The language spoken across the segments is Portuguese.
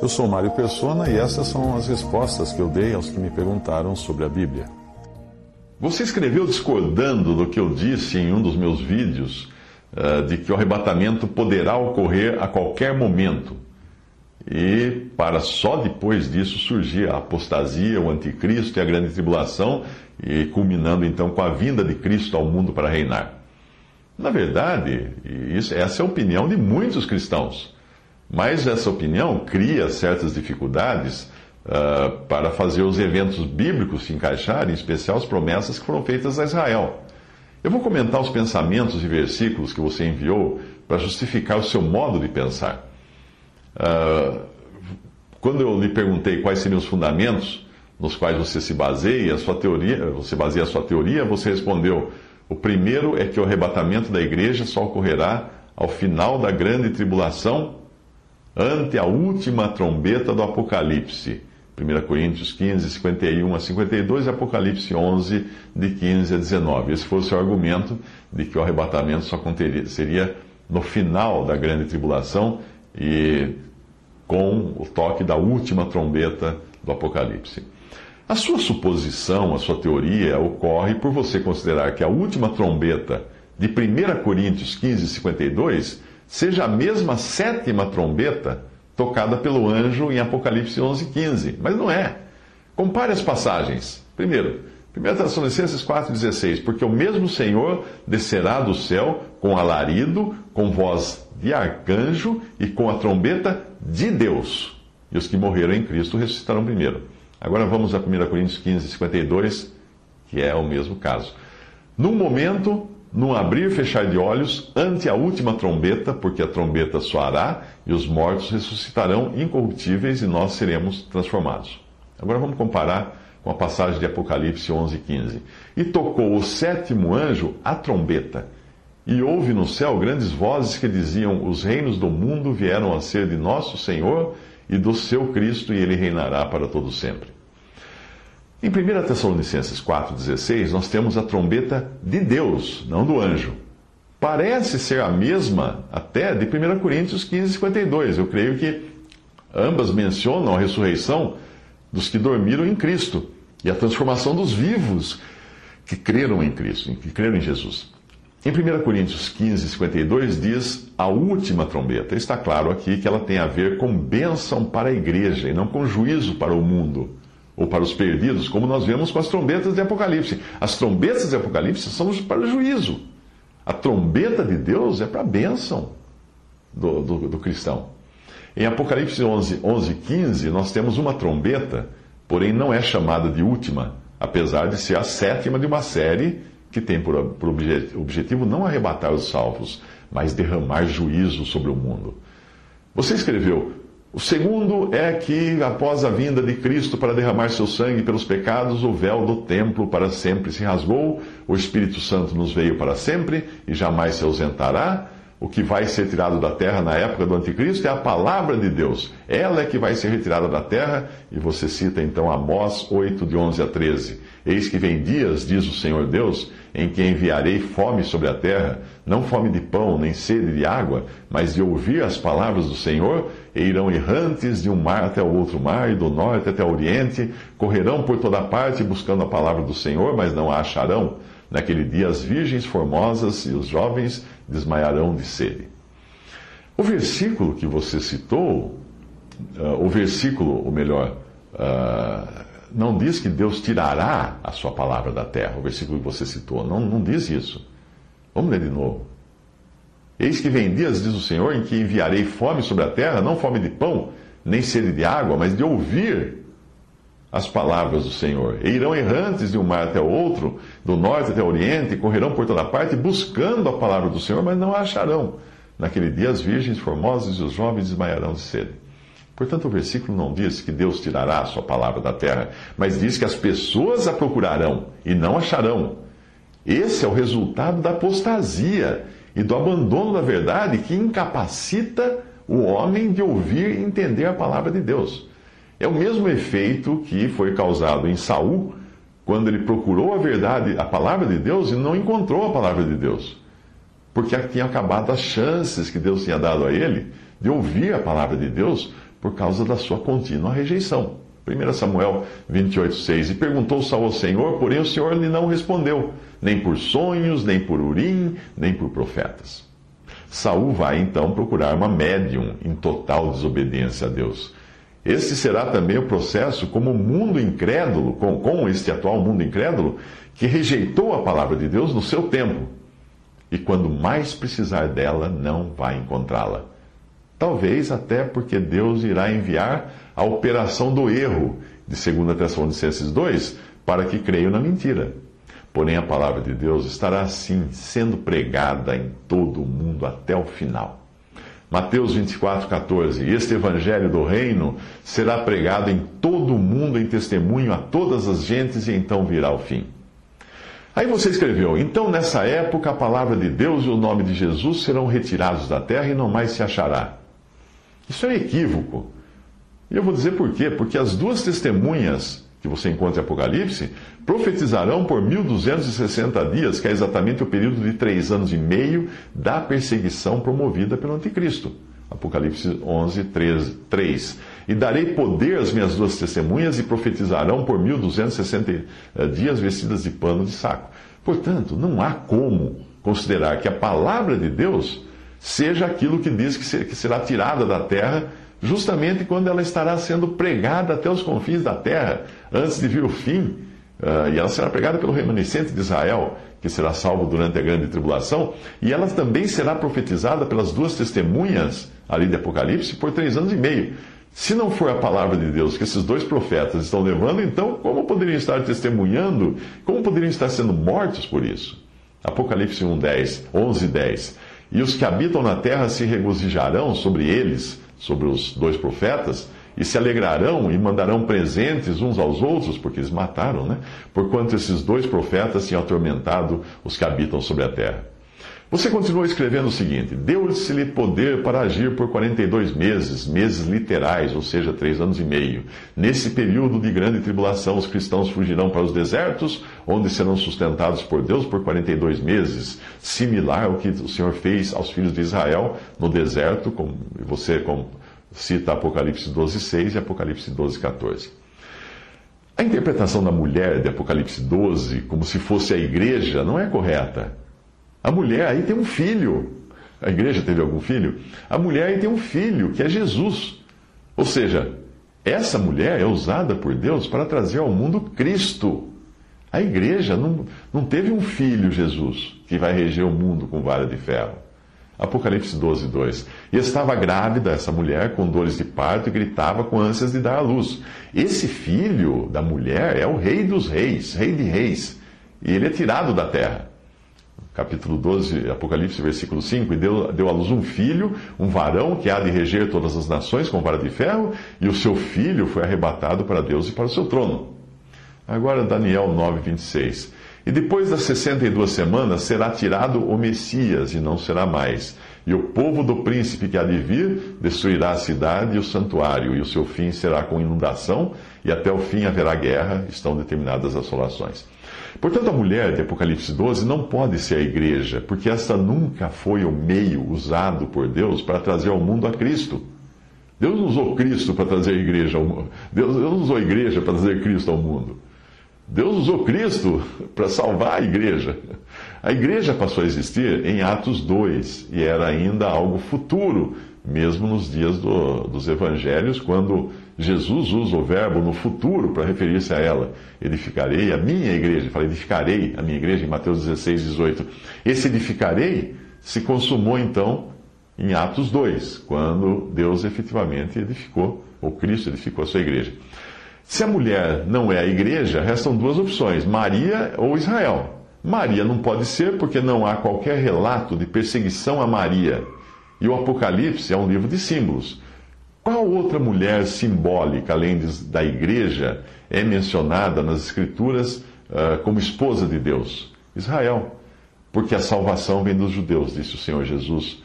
Eu sou Mário Persona e essas são as respostas que eu dei aos que me perguntaram sobre a Bíblia. Você escreveu discordando do que eu disse em um dos meus vídeos, uh, de que o arrebatamento poderá ocorrer a qualquer momento. E para só depois disso surgir a apostasia, o anticristo e a grande tribulação, e culminando então com a vinda de Cristo ao mundo para reinar. Na verdade, isso, essa é a opinião de muitos cristãos. Mas essa opinião cria certas dificuldades uh, para fazer os eventos bíblicos se encaixarem, em especial as promessas que foram feitas a Israel. Eu vou comentar os pensamentos e versículos que você enviou para justificar o seu modo de pensar. Uh, quando eu lhe perguntei quais seriam os fundamentos nos quais você se baseia, sua teoria, você baseia a sua teoria, você respondeu: o primeiro é que o arrebatamento da igreja só ocorrerá ao final da grande tribulação ante a última trombeta do Apocalipse. 1 Coríntios 15, 51 a 52 e Apocalipse 11, de 15 a 19. Esse foi o seu argumento de que o arrebatamento só seria no final da grande tribulação e com o toque da última trombeta do Apocalipse. A sua suposição, a sua teoria ocorre por você considerar que a última trombeta de 1 Coríntios 15, 52 seja a mesma sétima trombeta tocada pelo anjo em Apocalipse 11, 15. Mas não é. Compare as passagens. Primeiro, 1 Tessalonicenses 4,16: Porque o mesmo Senhor descerá do céu com alarido, com voz de arcanjo e com a trombeta de Deus. E os que morreram em Cristo ressuscitarão primeiro. Agora vamos a 1 Coríntios 15, 52, que é o mesmo caso. Num momento, num abrir e fechar de olhos, ante a última trombeta, porque a trombeta soará e os mortos ressuscitarão incorruptíveis e nós seremos transformados. Agora vamos comparar com a passagem de Apocalipse 11, 15. E tocou o sétimo anjo a trombeta, e houve no céu grandes vozes que diziam: Os reinos do mundo vieram a ser de nosso Senhor e do seu Cristo, e ele reinará para todo sempre. Em 1 Tessalonicenses 4,16, nós temos a trombeta de Deus, não do anjo. Parece ser a mesma até de 1 Coríntios 15, 52. Eu creio que ambas mencionam a ressurreição dos que dormiram em Cristo e a transformação dos vivos que creram em Cristo, que creram em Jesus. Em 1 Coríntios 15, 52 diz a última trombeta. Está claro aqui que ela tem a ver com bênção para a igreja e não com juízo para o mundo ou para os perdidos, como nós vemos com as trombetas de Apocalipse. As trombetas de Apocalipse são para o juízo. A trombeta de Deus é para a bênção do, do, do, cristão. Em Apocalipse 11, 11, 15, nós temos uma trombeta, porém não é chamada de última, apesar de ser a sétima de uma série que tem por, por objetivo não arrebatar os salvos, mas derramar juízo sobre o mundo. Você escreveu: o segundo é que, após a vinda de Cristo para derramar seu sangue pelos pecados, o véu do templo para sempre se rasgou, o Espírito Santo nos veio para sempre e jamais se ausentará. O que vai ser tirado da terra na época do anticristo é a palavra de Deus. Ela é que vai ser retirada da terra, e você cita então Amós 8, de 11 a 13. Eis que vem dias, diz o Senhor Deus, em que enviarei fome sobre a terra, não fome de pão, nem sede de água, mas de ouvir as palavras do Senhor, e irão errantes de um mar até o outro mar, e do norte até o oriente, correrão por toda parte buscando a palavra do Senhor, mas não a acharão. Naquele dia as virgens formosas e os jovens desmaiarão de sede. O versículo que você citou, uh, o versículo, ou melhor, uh, não diz que Deus tirará a sua palavra da terra, o versículo que você citou. Não, não diz isso. Vamos ler de novo. Eis que vem dias, diz o Senhor, em que enviarei fome sobre a terra, não fome de pão, nem sede de água, mas de ouvir as palavras do Senhor. E irão errantes de um mar até o outro, do norte até o oriente, correrão por toda parte, buscando a palavra do Senhor, mas não a acharão. Naquele dia as virgens formosas e os jovens desmaiarão de sede. Portanto, o versículo não diz que Deus tirará a sua palavra da terra, mas diz que as pessoas a procurarão e não acharão. Esse é o resultado da apostasia e do abandono da verdade que incapacita o homem de ouvir e entender a palavra de Deus. É o mesmo efeito que foi causado em Saul quando ele procurou a verdade, a palavra de Deus e não encontrou a palavra de Deus. Porque tinha acabado as chances que Deus tinha dado a ele de ouvir a palavra de Deus por causa da sua contínua rejeição. 1 Samuel 28, 6. E perguntou Saul ao Senhor, porém o Senhor lhe não respondeu, nem por sonhos, nem por urim, nem por profetas. Saul vai então procurar uma médium em total desobediência a Deus. Este será também o processo como o mundo incrédulo, com, com este atual mundo incrédulo, que rejeitou a palavra de Deus no seu tempo. E quando mais precisar dela, não vai encontrá-la. Talvez até porque Deus irá enviar a operação do erro, de 2 Tessalonicenses 2, para que creiam na mentira. Porém, a palavra de Deus estará assim, sendo pregada em todo o mundo até o final. Mateus 24, 14. Este evangelho do reino será pregado em todo o mundo em testemunho a todas as gentes, e então virá o fim. Aí você escreveu: Então nessa época a palavra de Deus e o nome de Jesus serão retirados da terra e não mais se achará. Isso é equívoco. E eu vou dizer por quê. Porque as duas testemunhas que você encontra em Apocalipse profetizarão por 1260 dias, que é exatamente o período de três anos e meio da perseguição promovida pelo Anticristo. Apocalipse 11, 13, 3. E darei poder às minhas duas testemunhas e profetizarão por 1260 eh, dias vestidas de pano de saco. Portanto, não há como considerar que a palavra de Deus seja aquilo que diz que será tirada da terra, justamente quando ela estará sendo pregada até os confins da terra, antes de vir o fim. Uh, e ela será pregada pelo remanescente de Israel, que será salvo durante a grande tribulação, e ela também será profetizada pelas duas testemunhas ali de Apocalipse por três anos e meio. Se não for a palavra de Deus que esses dois profetas estão levando, então como poderiam estar testemunhando? Como poderiam estar sendo mortos por isso? Apocalipse 1, 10, 11, 10. E os que habitam na terra se regozijarão sobre eles, sobre os dois profetas, e se alegrarão e mandarão presentes uns aos outros, porque eles mataram, né? Porquanto esses dois profetas tinham atormentado os que habitam sobre a terra. Você continua escrevendo o seguinte: Deu-se-lhe poder para agir por 42 meses, meses literais, ou seja, três anos e meio. Nesse período de grande tribulação, os cristãos fugirão para os desertos, onde serão sustentados por Deus por 42 meses, similar ao que o Senhor fez aos filhos de Israel no deserto, como você como cita Apocalipse 12, 6 e Apocalipse 12, 14. A interpretação da mulher de Apocalipse 12 como se fosse a igreja não é correta. A mulher aí tem um filho. A igreja teve algum filho? A mulher aí tem um filho, que é Jesus. Ou seja, essa mulher é usada por Deus para trazer ao mundo Cristo. A igreja não, não teve um filho, Jesus, que vai reger o mundo com vara de ferro. Apocalipse 12, 2. E estava grávida essa mulher com dores de parto e gritava com ânsias de dar à luz. Esse filho da mulher é o rei dos reis, rei de reis. E ele é tirado da terra capítulo 12, Apocalipse, versículo 5, e deu, deu à luz um filho, um varão que há de reger todas as nações com vara de ferro, e o seu filho foi arrebatado para Deus e para o seu trono. Agora Daniel 9, 26. E depois das 62 semanas será tirado o Messias, e não será mais. E o povo do príncipe que há de vir destruirá a cidade e o santuário, e o seu fim será com inundação, e até o fim haverá guerra, estão determinadas assolações. Portanto, a mulher de Apocalipse 12 não pode ser a igreja, porque esta nunca foi o meio usado por Deus para trazer ao mundo a Cristo. Deus não usou Cristo para trazer a igreja ao mundo. Deus não usou a igreja para trazer Cristo ao mundo. Deus usou Cristo para salvar a igreja. A igreja passou a existir em Atos 2 e era ainda algo futuro, mesmo nos dias do, dos evangelhos, quando Jesus usa o verbo no futuro para referir-se a ela. Edificarei a minha igreja. Fala, edificarei a minha igreja em Mateus 16, 18. Esse edificarei se consumou então em Atos 2, quando Deus efetivamente edificou, ou Cristo edificou a sua igreja. Se a mulher não é a igreja, restam duas opções: Maria ou Israel. Maria não pode ser porque não há qualquer relato de perseguição a Maria e o Apocalipse é um livro de símbolos. Qual outra mulher simbólica, além da igreja, é mencionada nas Escrituras uh, como esposa de Deus? Israel. Porque a salvação vem dos judeus, disse o Senhor Jesus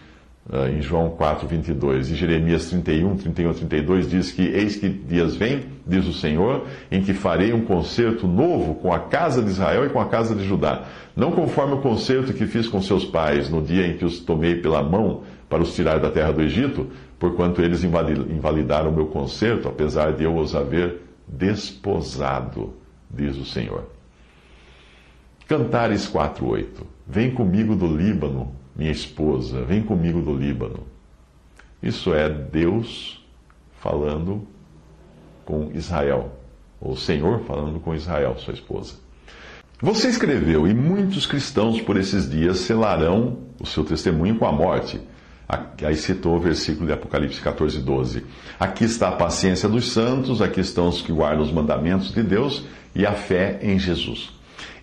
uh, em João 4, 22. E Jeremias 31, 31, 32 diz que: Eis que dias vem, diz o Senhor, em que farei um concerto novo com a casa de Israel e com a casa de Judá. Não conforme o concerto que fiz com seus pais no dia em que os tomei pela mão para os tirar da terra do Egito, porquanto eles invalidaram o meu conserto, apesar de eu os haver desposado, diz o Senhor. Cantares 4:8 Vem comigo do Líbano, minha esposa, vem comigo do Líbano. Isso é Deus falando com Israel, ou o Senhor falando com Israel, sua esposa. Você escreveu, e muitos cristãos por esses dias selarão o seu testemunho com a morte. Aí citou o versículo de Apocalipse 14, 12. Aqui está a paciência dos santos, aqui estão os que guardam os mandamentos de Deus e a fé em Jesus.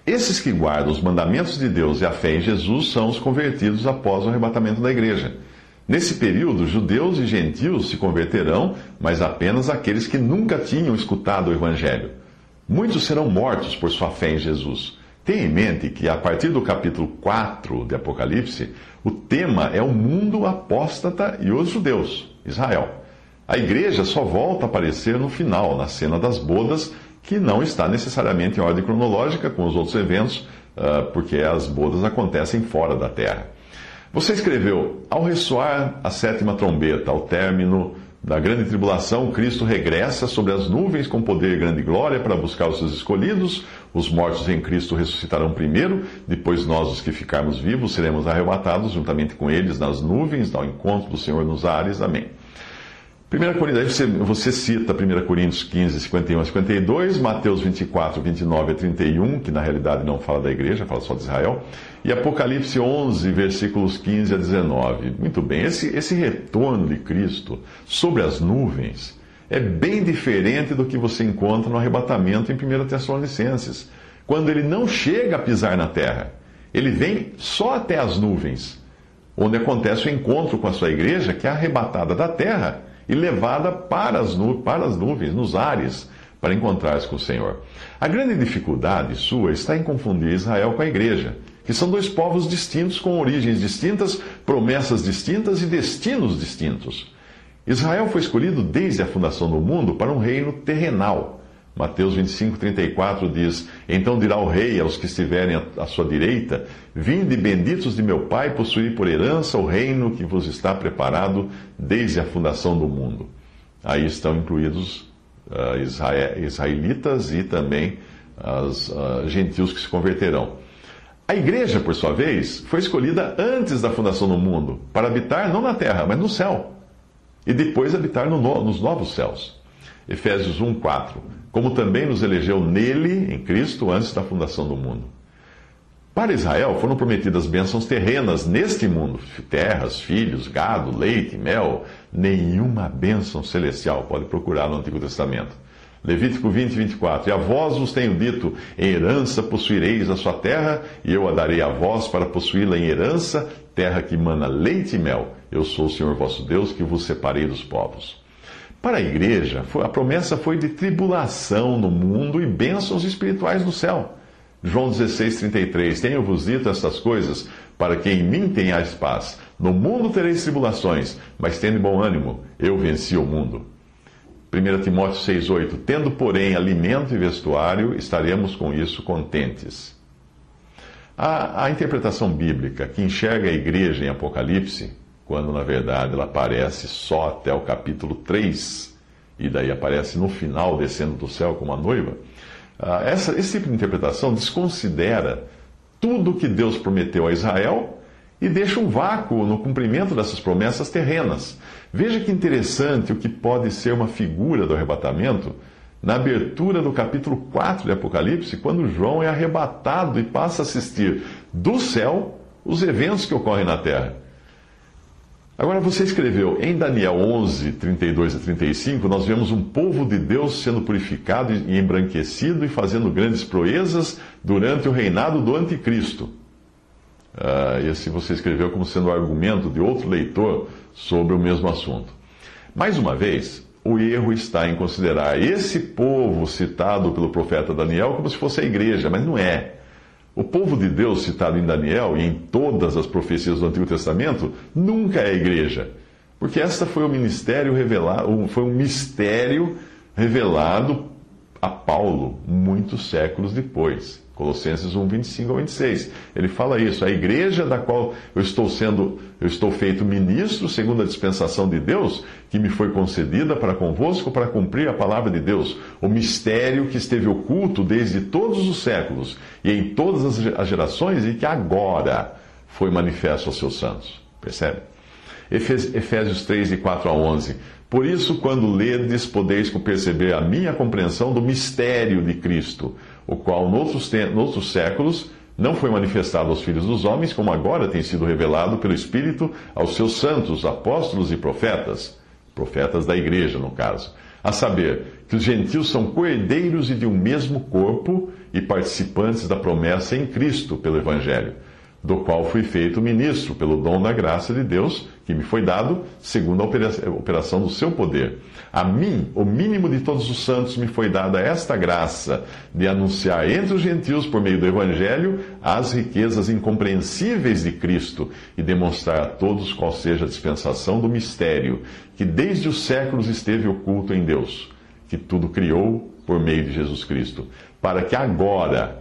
Esses que guardam os mandamentos de Deus e a fé em Jesus são os convertidos após o arrebatamento da igreja. Nesse período, judeus e gentios se converterão, mas apenas aqueles que nunca tinham escutado o Evangelho. Muitos serão mortos por sua fé em Jesus. Tenha em mente que, a partir do capítulo 4 de Apocalipse, o tema é o mundo apóstata e os judeus, Israel. A igreja só volta a aparecer no final, na cena das bodas, que não está necessariamente em ordem cronológica com os outros eventos, ah, porque as bodas acontecem fora da terra. Você escreveu: Ao ressoar a sétima trombeta, ao término da grande tribulação, Cristo regressa sobre as nuvens com poder e grande glória para buscar os seus escolhidos. Os mortos em Cristo ressuscitarão primeiro, depois nós, os que ficarmos vivos, seremos arrebatados juntamente com eles nas nuvens, ao encontro do Senhor nos ares. Amém. 1 Coríntios, você, você cita 1 Coríntios 15, 51 a 52, Mateus 24, 29 a 31, que na realidade não fala da igreja, fala só de Israel, e Apocalipse 11, versículos 15 a 19. Muito bem, esse, esse retorno de Cristo sobre as nuvens é bem diferente do que você encontra no arrebatamento em 1 Tessalonicenses, quando ele não chega a pisar na terra. Ele vem só até as nuvens, onde acontece o encontro com a sua igreja, que é arrebatada da terra e levada para as, nu para as nuvens, nos ares, para encontrar-se com o Senhor. A grande dificuldade sua está em confundir Israel com a igreja, que são dois povos distintos, com origens distintas, promessas distintas e destinos distintos. Israel foi escolhido desde a fundação do mundo para um reino terrenal Mateus 25, 34 diz: Então dirá o rei aos que estiverem à sua direita: Vinde, benditos de meu Pai, possuir por herança o reino que vos está preparado desde a fundação do mundo. Aí estão incluídos uh, israelitas e também os uh, gentios que se converterão. A igreja, por sua vez, foi escolhida antes da fundação do mundo, para habitar não na terra, mas no céu, e depois habitar no, nos novos céus. Efésios 1, 4. Como também nos elegeu nele, em Cristo, antes da fundação do mundo. Para Israel foram prometidas bênçãos terrenas neste mundo: terras, filhos, gado, leite, mel. Nenhuma bênção celestial. Pode procurar no Antigo Testamento. Levítico 20, 24. E a vós vos tenho dito: em herança possuireis a sua terra, e eu a darei a vós para possuí-la em herança, terra que mana leite e mel. Eu sou o Senhor vosso Deus, que vos separei dos povos. Para a igreja, a promessa foi de tribulação no mundo e bênçãos espirituais no céu. João 16, 33. Tenho-vos dito estas coisas para que em mim tenhais paz. No mundo tereis tribulações, mas tende bom ânimo, eu venci o mundo. 1 Timóteo 6, 8. Tendo, porém, alimento e vestuário, estaremos com isso contentes. A, a interpretação bíblica que enxerga a igreja em Apocalipse quando na verdade ela aparece só até o capítulo 3, e daí aparece no final descendo do céu como a noiva. Ah, essa, esse tipo de interpretação desconsidera tudo que Deus prometeu a Israel e deixa um vácuo no cumprimento dessas promessas terrenas. Veja que interessante o que pode ser uma figura do arrebatamento na abertura do capítulo 4 de Apocalipse, quando João é arrebatado e passa a assistir do céu os eventos que ocorrem na terra. Agora você escreveu em Daniel 11, 32 a 35, nós vemos um povo de Deus sendo purificado e embranquecido e fazendo grandes proezas durante o reinado do anticristo. Uh, esse você escreveu como sendo argumento de outro leitor sobre o mesmo assunto. Mais uma vez, o erro está em considerar esse povo citado pelo profeta Daniel como se fosse a igreja, mas não é. O povo de Deus, citado em Daniel e em todas as profecias do Antigo Testamento, nunca é igreja. Porque esta foi o ministério revelado, foi um mistério revelado a Paulo muitos séculos depois, Colossenses 1, 25 ao 26. Ele fala isso. A igreja da qual eu estou sendo, eu estou feito ministro, segundo a dispensação de Deus, que me foi concedida para convosco, para cumprir a palavra de Deus, o mistério que esteve oculto desde todos os séculos e em todas as gerações e que agora foi manifesto aos seus santos. Percebe? Efésios 3, de 4 a 11. Por isso, quando ledes, podeis perceber a minha compreensão do mistério de Cristo, o qual, noutros, noutros séculos, não foi manifestado aos filhos dos homens, como agora tem sido revelado pelo Espírito aos seus santos, apóstolos e profetas, profetas da igreja, no caso. A saber, que os gentios são coerdeiros e de um mesmo corpo e participantes da promessa em Cristo pelo Evangelho do qual fui feito ministro pelo dom da graça de Deus, que me foi dado, segundo a operação do seu poder. A mim, o mínimo de todos os santos, me foi dada esta graça de anunciar entre os gentios, por meio do Evangelho, as riquezas incompreensíveis de Cristo e demonstrar a todos qual seja a dispensação do mistério, que desde os séculos esteve oculto em Deus, que tudo criou por meio de Jesus Cristo, para que agora,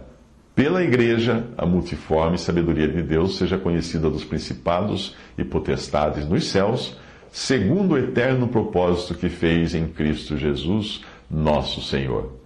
pela Igreja, a multiforme sabedoria de Deus seja conhecida dos principados e potestades nos céus, segundo o eterno propósito que fez em Cristo Jesus, nosso Senhor.